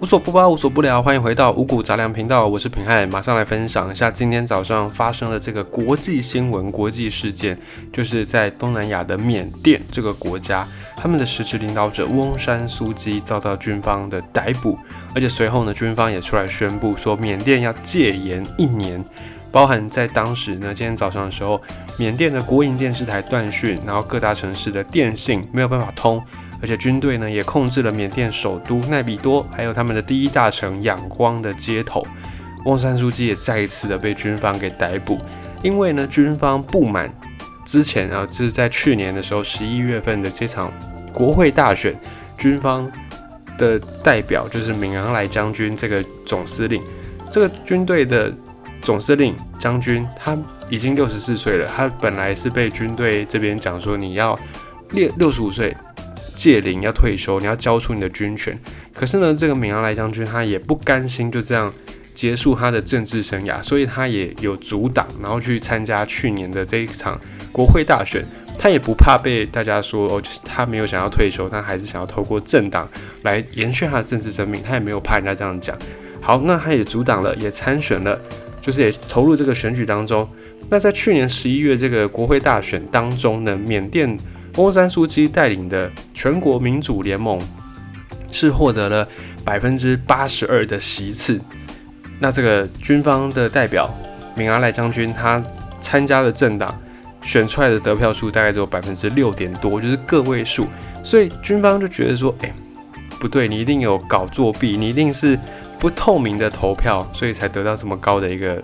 无所不包，无所不聊，欢迎回到五谷杂粮频道，我是平汉，马上来分享一下今天早上发生的这个国际新闻、国际事件，就是在东南亚的缅甸这个国家，他们的实职领导者翁山苏基遭到军方的逮捕，而且随后呢，军方也出来宣布说，缅甸要戒严一年。包含在当时呢，今天早上的时候，缅甸的国营电视台断讯，然后各大城市的电信没有办法通，而且军队呢也控制了缅甸首都奈比多，还有他们的第一大城仰光的街头。翁山书记也再一次的被军方给逮捕，因为呢军方不满之前啊，就是在去年的时候十一月份的这场国会大选，军方的代表就是敏昂莱将军这个总司令，这个军队的。总司令将军他已经六十四岁了，他本来是被军队这边讲说你要六六十五岁届龄要退休，你要交出你的军权。可是呢，这个敏昂莱将军他也不甘心就这样结束他的政治生涯，所以他也有阻挡，然后去参加去年的这一场国会大选。他也不怕被大家说哦，就是他没有想要退休，他还是想要透过政党来延续他的政治生命。他也没有怕人家这样讲。好，那他也阻挡了，也参选了。就是也投入这个选举当中。那在去年十一月这个国会大选当中呢，缅甸翁山书记带领的全国民主联盟是获得了百分之八十二的席次。那这个军方的代表敏阿莱将军他参加的政党选出来的得票数大概只有百分之六点多，就是个位数。所以军方就觉得说，哎，不对，你一定有搞作弊，你一定是。不透明的投票，所以才得到这么高的一个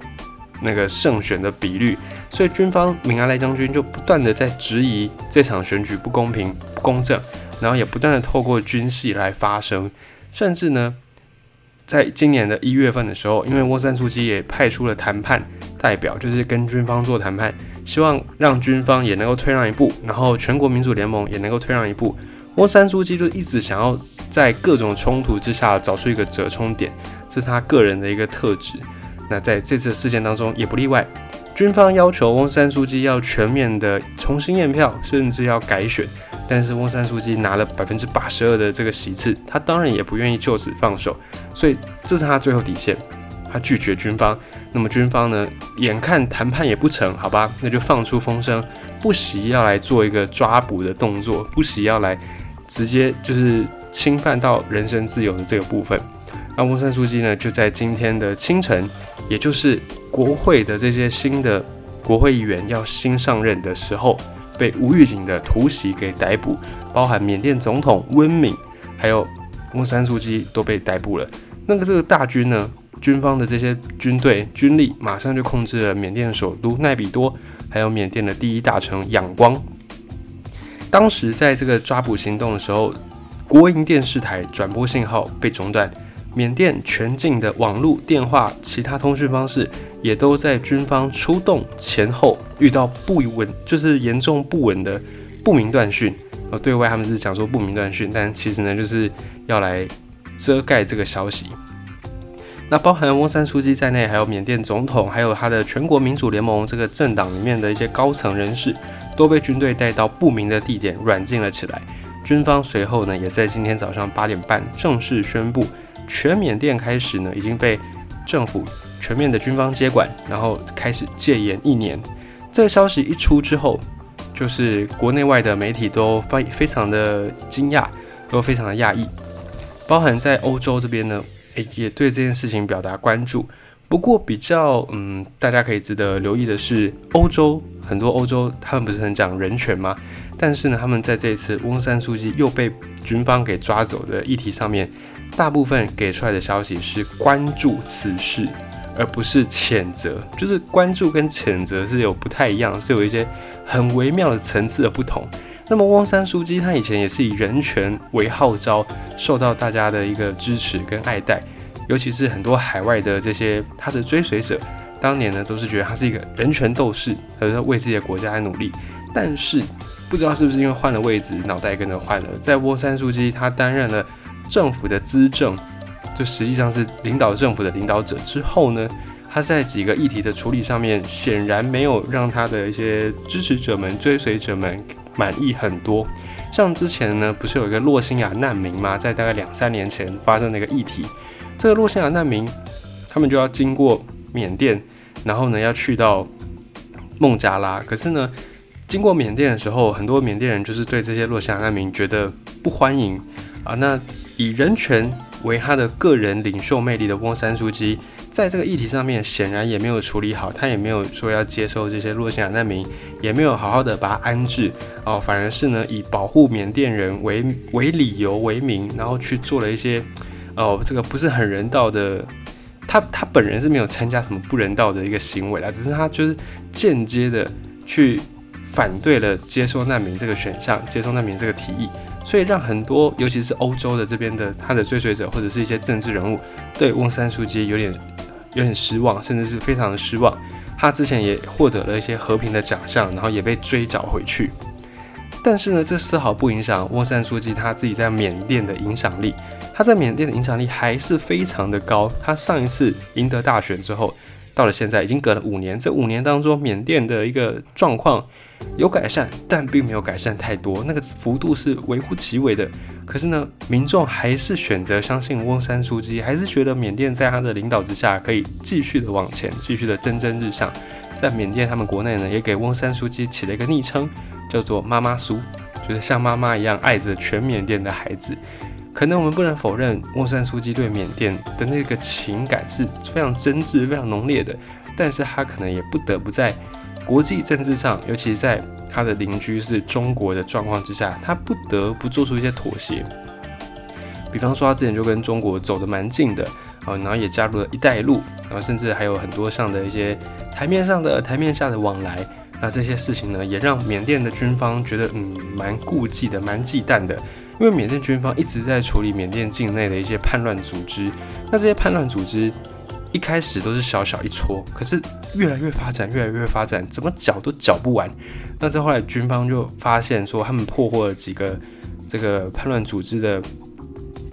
那个胜选的比率。所以军方敏阿莱将军就不断的在质疑这场选举不公平、不公正，然后也不断的透过军系来发声，甚至呢，在今年的一月份的时候，因为沃山书记也派出了谈判代表，就是跟军方做谈判，希望让军方也能够退让一步，然后全国民主联盟也能够退让一步。沃山书记就一直想要在各种冲突之下找出一个折冲点，这是他个人的一个特质。那在这次事件当中也不例外，军方要求翁山书记要全面的重新验票，甚至要改选。但是翁山书记拿了百分之八十二的这个席次，他当然也不愿意就此放手，所以这是他最后底线，他拒绝军方。那么军方呢，眼看谈判也不成，好吧，那就放出风声，不惜要来做一个抓捕的动作，不惜要来。直接就是侵犯到人身自由的这个部分。那翁山书记呢，就在今天的清晨，也就是国会的这些新的国会议员要新上任的时候，被无预警的突袭给逮捕，包含缅甸总统温敏，还有翁山书记都被逮捕了。那个这个大军呢，军方的这些军队军力马上就控制了缅甸首都奈比多，还有缅甸的第一大城仰光。当时在这个抓捕行动的时候，国营电视台转播信号被中断，缅甸全境的网络、电话、其他通讯方式也都在军方出动前后遇到不稳，就是严重不稳的不明断讯。呃，对外他们是讲说不明断讯，但其实呢就是要来遮盖这个消息。那包含翁山书记在内，还有缅甸总统，还有他的全国民主联盟这个政党里面的一些高层人士。都被军队带到不明的地点软禁了起来。军方随后呢，也在今天早上八点半正式宣布，全缅甸开始呢已经被政府全面的军方接管，然后开始戒严一年。这个消息一出之后，就是国内外的媒体都非非常的惊讶，都非常的讶异，包含在欧洲这边呢，诶也对这件事情表达关注。不过比较嗯，大家可以值得留意的是，欧洲很多欧洲他们不是很讲人权吗？但是呢，他们在这一次翁山书记又被军方给抓走的议题上面，大部分给出来的消息是关注此事，而不是谴责。就是关注跟谴责是有不太一样，是有一些很微妙的层次的不同。那么翁山书记他以前也是以人权为号召，受到大家的一个支持跟爱戴。尤其是很多海外的这些他的追随者，当年呢都是觉得他是一个人权斗士，他在为自己的国家来努力。但是不知道是不是因为换了位置，脑袋跟着换了。在沃山书记他担任了政府的资政，就实际上是领导政府的领导者之后呢，他在几个议题的处理上面，显然没有让他的一些支持者们、追随者们满意很多。像之前呢，不是有一个洛辛亚难民吗？在大概两三年前发生的一个议题。这个洛西亚难民，他们就要经过缅甸，然后呢要去到孟加拉。可是呢，经过缅甸的时候，很多缅甸人就是对这些洛西亚难民觉得不欢迎啊。那以人权为他的个人领袖魅力的翁山书记，在这个议题上面显然也没有处理好，他也没有说要接受这些洛西亚难民，也没有好好的把他安置哦，反而是呢以保护缅甸人为为理由为名，然后去做了一些哦这个不是很人道的，他他本人是没有参加什么不人道的一个行为啦，只是他就是间接的去反对了接收难民这个选项，接收难民这个提议。所以让很多，尤其是欧洲的这边的他的追随者或者是一些政治人物，对翁山书记有点有点失望，甚至是非常的失望。他之前也获得了一些和平的奖项，然后也被追缴回去。但是呢，这丝毫不影响翁山书记他自己在缅甸的影响力。他在缅甸的影响力还是非常的高。他上一次赢得大选之后。到了现在，已经隔了五年。这五年当中，缅甸的一个状况有改善，但并没有改善太多，那个幅度是微乎其微的。可是呢，民众还是选择相信翁山书记，还是觉得缅甸在他的领导之下可以继续的往前，继续的蒸蒸日上。在缅甸，他们国内呢，也给翁山书记起了一个昵称，叫做“妈妈苏”，就是像妈妈一样爱着全缅甸的孩子。可能我们不能否认，翁山书记对缅甸的那个情感是非常真挚、非常浓烈的，但是他可能也不得不在国际政治上，尤其是在他的邻居是中国的状况之下，他不得不做出一些妥协。比方说，他之前就跟中国走得蛮近的，啊，然后也加入了一带一路，然后甚至还有很多上的一些台面上的、台面下的往来。那这些事情呢，也让缅甸的军方觉得，嗯，蛮顾忌的，蛮忌惮的。因为缅甸军方一直在处理缅甸境内的一些叛乱组织，那这些叛乱组织一开始都是小小一撮，可是越来越发展，越来越发展，怎么搅都搅不完。那在后来军方就发现说，他们破获了几个这个叛乱组织的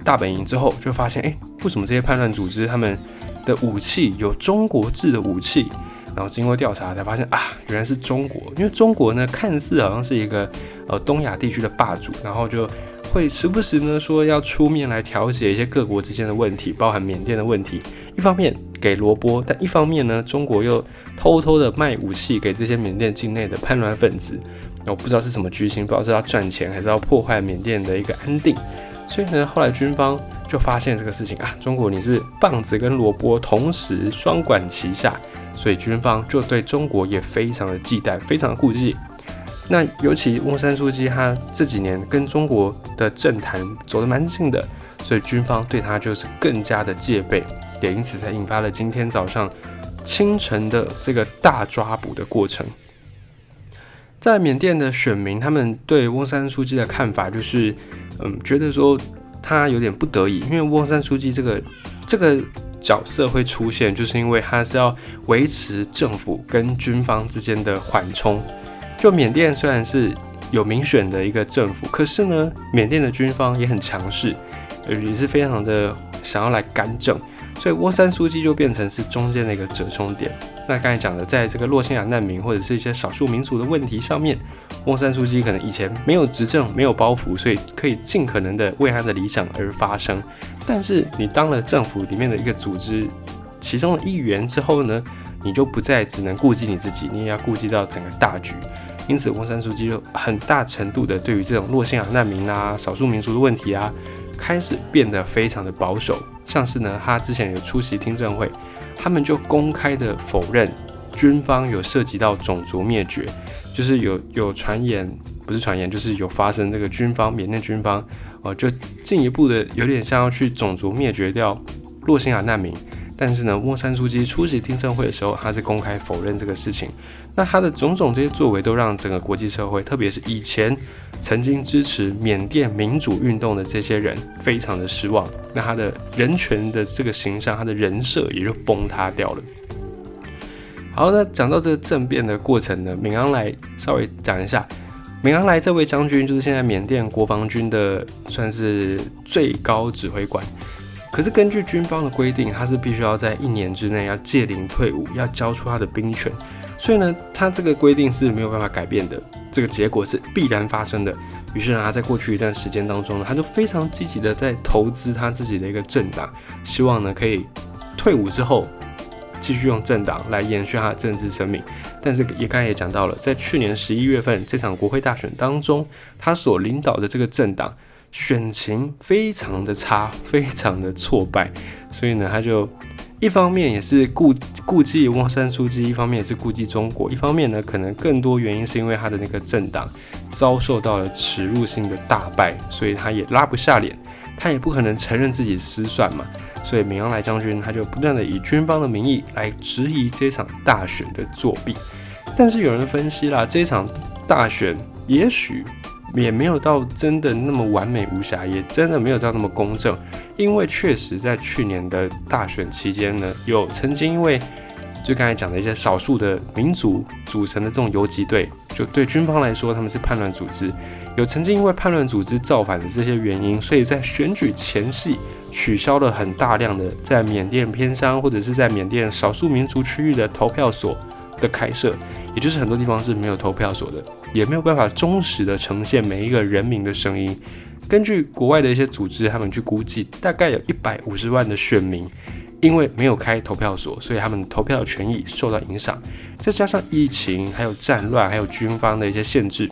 大本营之后，就发现，哎，为什么这些叛乱组织他们的武器有中国制的武器？然后经过调查才发现啊，原来是中国，因为中国呢看似好像是一个呃东亚地区的霸主，然后就。会时不时呢说要出面来调解一些各国之间的问题，包含缅甸的问题。一方面给萝卜，但一方面呢，中国又偷偷的卖武器给这些缅甸境内的叛乱分子。我不知道是什么居心，不知道是要赚钱还是要破坏缅甸的一个安定。所以呢，后来军方就发现这个事情啊，中国你是棒子跟萝卜同时双管齐下，所以军方就对中国也非常的忌惮，非常的顾忌。那尤其翁山书记，他这几年跟中国的政坛走得蛮近的，所以军方对他就是更加的戒备，也因此才引发了今天早上清晨的这个大抓捕的过程。在缅甸的选民，他们对翁山书记的看法就是，嗯，觉得说他有点不得已，因为翁山书记这个这个角色会出现，就是因为他是要维持政府跟军方之间的缓冲。就缅甸虽然是有民选的一个政府，可是呢，缅甸的军方也很强势，也是非常的想要来干政，所以翁山书记就变成是中间的一个折冲点。那刚才讲的，在这个洛辛亚难民或者是一些少数民族的问题上面，翁山书记可能以前没有执政，没有包袱，所以可以尽可能的为他的理想而发声。但是你当了政府里面的一个组织其中的一员之后呢，你就不再只能顾及你自己，你也要顾及到整个大局。因此，翁山书记就很大程度的对于这种洛辛亚难民啊、少数民族的问题啊，开始变得非常的保守。像是呢，他之前有出席听证会，他们就公开的否认军方有涉及到种族灭绝，就是有有传言，不是传言，就是有发生这个军方缅甸军方哦，就进一步的有点像要去种族灭绝掉洛辛亚难民。但是呢，翁山书记出席听证会的时候，他是公开否认这个事情。那他的种种这些作为，都让整个国际社会，特别是以前曾经支持缅甸民主运动的这些人，非常的失望。那他的人权的这个形象，他的人设也就崩塌掉了。好，那讲到这个政变的过程呢，敏昂莱稍微讲一下。敏昂莱这位将军，就是现在缅甸国防军的算是最高指挥官。可是根据军方的规定，他是必须要在一年之内要戒龄退伍，要交出他的兵权。所以呢，他这个规定是没有办法改变的，这个结果是必然发生的。于是呢，他在过去一段时间当中呢，他就非常积极的在投资他自己的一个政党，希望呢可以退伍之后继续用政党来延续他的政治生命。但是也刚才也讲到了，在去年十一月份这场国会大选当中，他所领导的这个政党选情非常的差，非常的挫败，所以呢，他就。一方面也是顾顾忌汪山书记，一方面也是顾忌中国，一方面呢，可能更多原因是因为他的那个政党遭受到了耻辱性的大败，所以他也拉不下脸，他也不可能承认自己失算嘛，所以闵昂来将军他就不断的以军方的名义来质疑这场大选的作弊，但是有人分析啦，这场大选也许。也没有到真的那么完美无瑕，也真的没有到那么公正，因为确实在去年的大选期间呢，有曾经因为就刚才讲的一些少数的民族组成的这种游击队，就对军方来说他们是叛乱组织，有曾经因为叛乱组织造反的这些原因，所以在选举前夕取消了很大量的在缅甸偏乡或者是在缅甸少数民族区域的投票所的开设。也就是很多地方是没有投票所的，也没有办法忠实的呈现每一个人民的声音。根据国外的一些组织，他们去估计，大概有一百五十万的选民，因为没有开投票所，所以他们投票的权益受到影响。再加上疫情，还有战乱，还有军方的一些限制，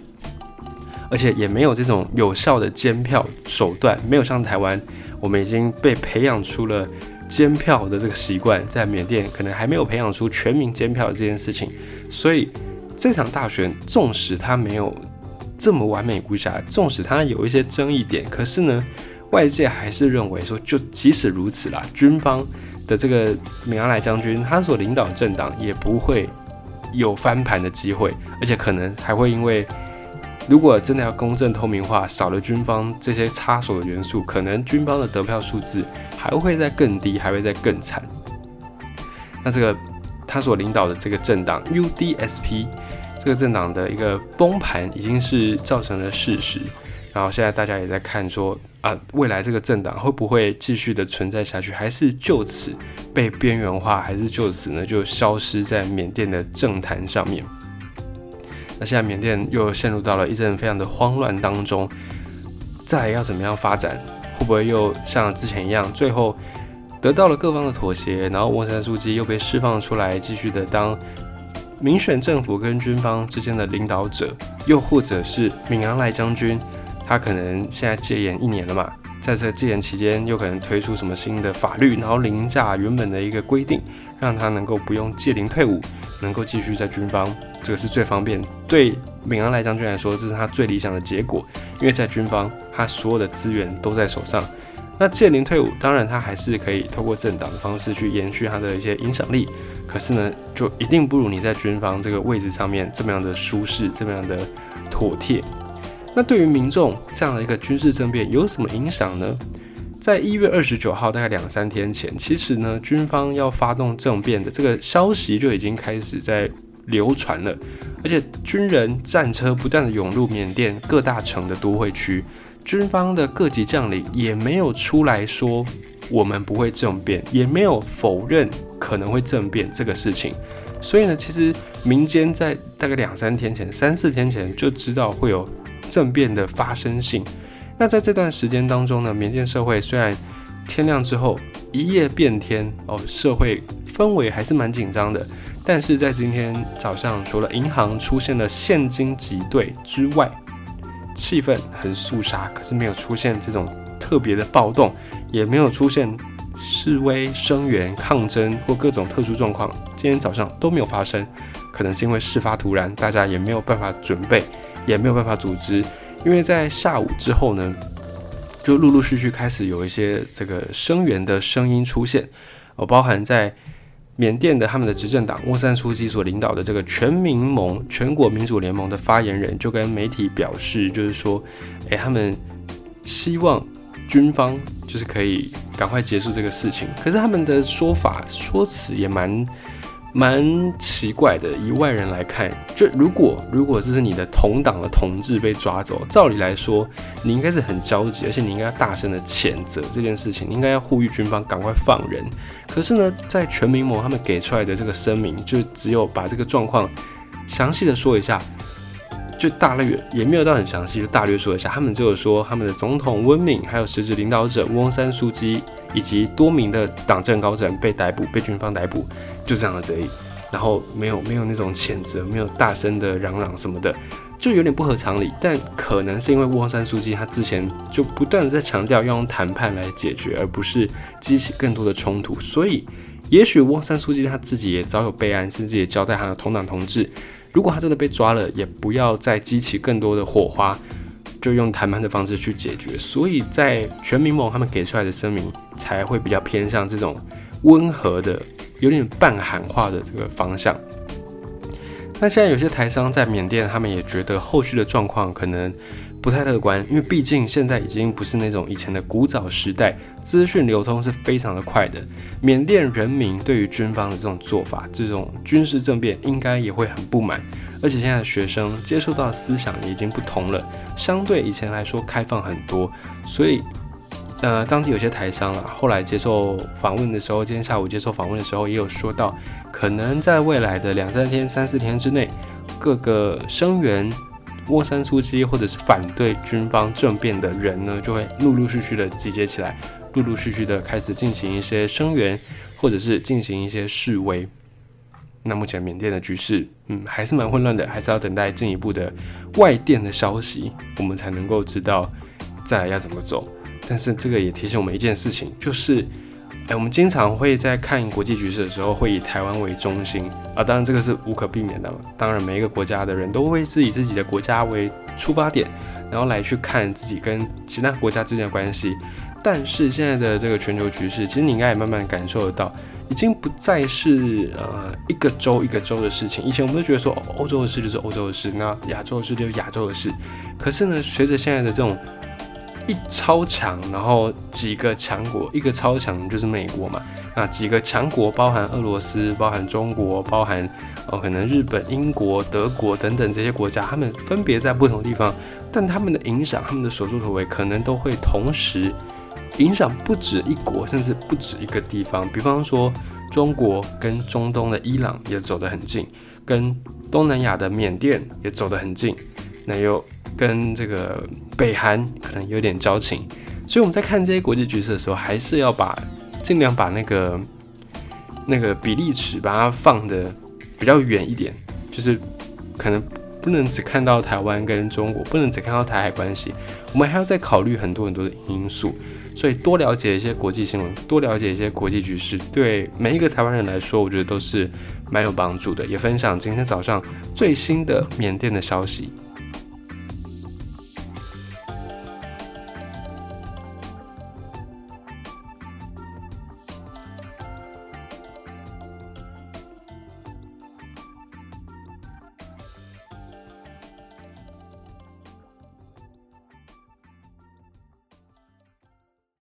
而且也没有这种有效的监票手段，没有像台湾，我们已经被培养出了监票的这个习惯，在缅甸可能还没有培养出全民监票的这件事情。所以这场大选，纵使它没有这么完美无瑕，纵使它有一些争议点，可是呢，外界还是认为说，就即使如此啦，军方的这个米昂莱将军，他所领导的政党也不会有翻盘的机会，而且可能还会因为，如果真的要公正透明化，少了军方这些插手的元素，可能军方的得票数字还会再更低，还会再更惨。那这个。他所领导的这个政党 UDSP，这个政党的一个崩盘已经是造成了事实。然后现在大家也在看说啊，未来这个政党会不会继续的存在下去，还是就此被边缘化，还是就此呢就消失在缅甸的政坛上面？那现在缅甸又陷入到了一阵非常的慌乱当中，再要怎么样发展？会不会又像之前一样，最后？得到了各方的妥协，然后翁山书记又被释放出来，继续的当民选政府跟军方之间的领导者，又或者是敏昂赖将军，他可能现在戒严一年了嘛，在这戒严期间又可能推出什么新的法律，然后凌驾原本的一个规定，让他能够不用戒龄退伍，能够继续在军方，这个是最方便。对敏昂赖将军来说，这是他最理想的结果，因为在军方，他所有的资源都在手上。那戒龄退伍，当然他还是可以透过政党的方式去延续他的一些影响力，可是呢，就一定不如你在军方这个位置上面这么样的舒适，这么样的妥帖。那对于民众这样的一个军事政变有什么影响呢？在一月二十九号，大概两三天前，其实呢，军方要发动政变的这个消息就已经开始在流传了，而且军人战车不断的涌入缅甸各大城的都会区。军方的各级将领也没有出来说我们不会政变，也没有否认可能会政变这个事情。所以呢，其实民间在大概两三天前、三四天前就知道会有政变的发生性。那在这段时间当中呢，缅甸社会虽然天亮之后一夜变天哦，社会氛围还是蛮紧张的。但是在今天早上，除了银行出现了现金挤兑之外，气氛很肃杀，可是没有出现这种特别的暴动，也没有出现示威、声援、抗争或各种特殊状况。今天早上都没有发生，可能是因为事发突然，大家也没有办法准备，也没有办法组织。因为在下午之后呢，就陆陆续续开始有一些这个声援的声音出现，哦，包含在。缅甸的他们的执政党翁山书记所领导的这个全民盟全国民主联盟的发言人就跟媒体表示，就是说，诶，他们希望军方就是可以赶快结束这个事情。可是他们的说法说辞也蛮。蛮奇怪的，以外人来看，就如果如果这是你的同党的同志被抓走，照理来说，你应该是很焦急，而且你应该要大声的谴责这件事情，你应该要呼吁军方赶快放人。可是呢，在全民盟他们给出来的这个声明，就只有把这个状况详细的说一下，就大略也没有到很详细，就大略说一下。他们就有说他们的总统温敏，还有实质领导者翁山书记，以及多名的党政高层被逮捕，被军方逮捕，就这样的而已。然后没有没有那种谴责，没有大声的嚷嚷什么的，就有点不合常理。但可能是因为翁山书记他之前就不断的在强调要用谈判来解决，而不是激起更多的冲突，所以也许翁山书记他自己也早有备案，甚至也交代他的同党同志。如果他真的被抓了，也不要再激起更多的火花，就用谈判的方式去解决。所以在全民盟他们给出来的声明才会比较偏向这种温和的、有点半喊话的这个方向。那现在有些台商在缅甸，他们也觉得后续的状况可能。不太乐观，因为毕竟现在已经不是那种以前的古早时代，资讯流通是非常的快的。缅甸人民对于军方的这种做法，这种军事政变，应该也会很不满。而且现在的学生接受到思想也已经不同了，相对以前来说开放很多。所以，呃，当地有些台商啊，后来接受访问的时候，今天下午接受访问的时候，也有说到，可能在未来的两三天、三四天之内，各个声援。沃山书记或者是反对军方政变的人呢，就会陆陆续续的集结起来，陆陆续续的开始进行一些声援，或者是进行一些示威。那目前缅甸的局势，嗯，还是蛮混乱的，还是要等待进一步的外电的消息，我们才能够知道再来要怎么走。但是这个也提醒我们一件事情，就是。哎，我们经常会在看国际局势的时候，会以台湾为中心啊，当然这个是无可避免的。当然，每一个国家的人都会是以自己的国家为出发点，然后来去看自己跟其他国家之间的关系。但是现在的这个全球局势，其实你应该也慢慢感受得到，已经不再是呃一个州一个州的事情。以前我们都觉得说，欧洲的事就是欧洲的事，那亚洲的事就是亚洲的事。可是呢，随着现在的这种一超强，然后几个强国，一个超强就是美国嘛。那几个强国包含俄罗斯，包含中国，包含哦可能日本、英国、德国等等这些国家，他们分别在不同地方，但他们的影响，他们的所作所为，可能都会同时影响不止一国，甚至不止一个地方。比方说，中国跟中东的伊朗也走得很近，跟东南亚的缅甸也走得很近。那又。跟这个北韩可能有点交情，所以我们在看这些国际局势的时候，还是要把尽量把那个那个比例尺把它放的比较远一点，就是可能不能只看到台湾跟中国，不能只看到台海关系，我们还要再考虑很多很多的因素。所以多了解一些国际新闻，多了解一些国际局势，对每一个台湾人来说，我觉得都是蛮有帮助的。也分享今天早上最新的缅甸的消息。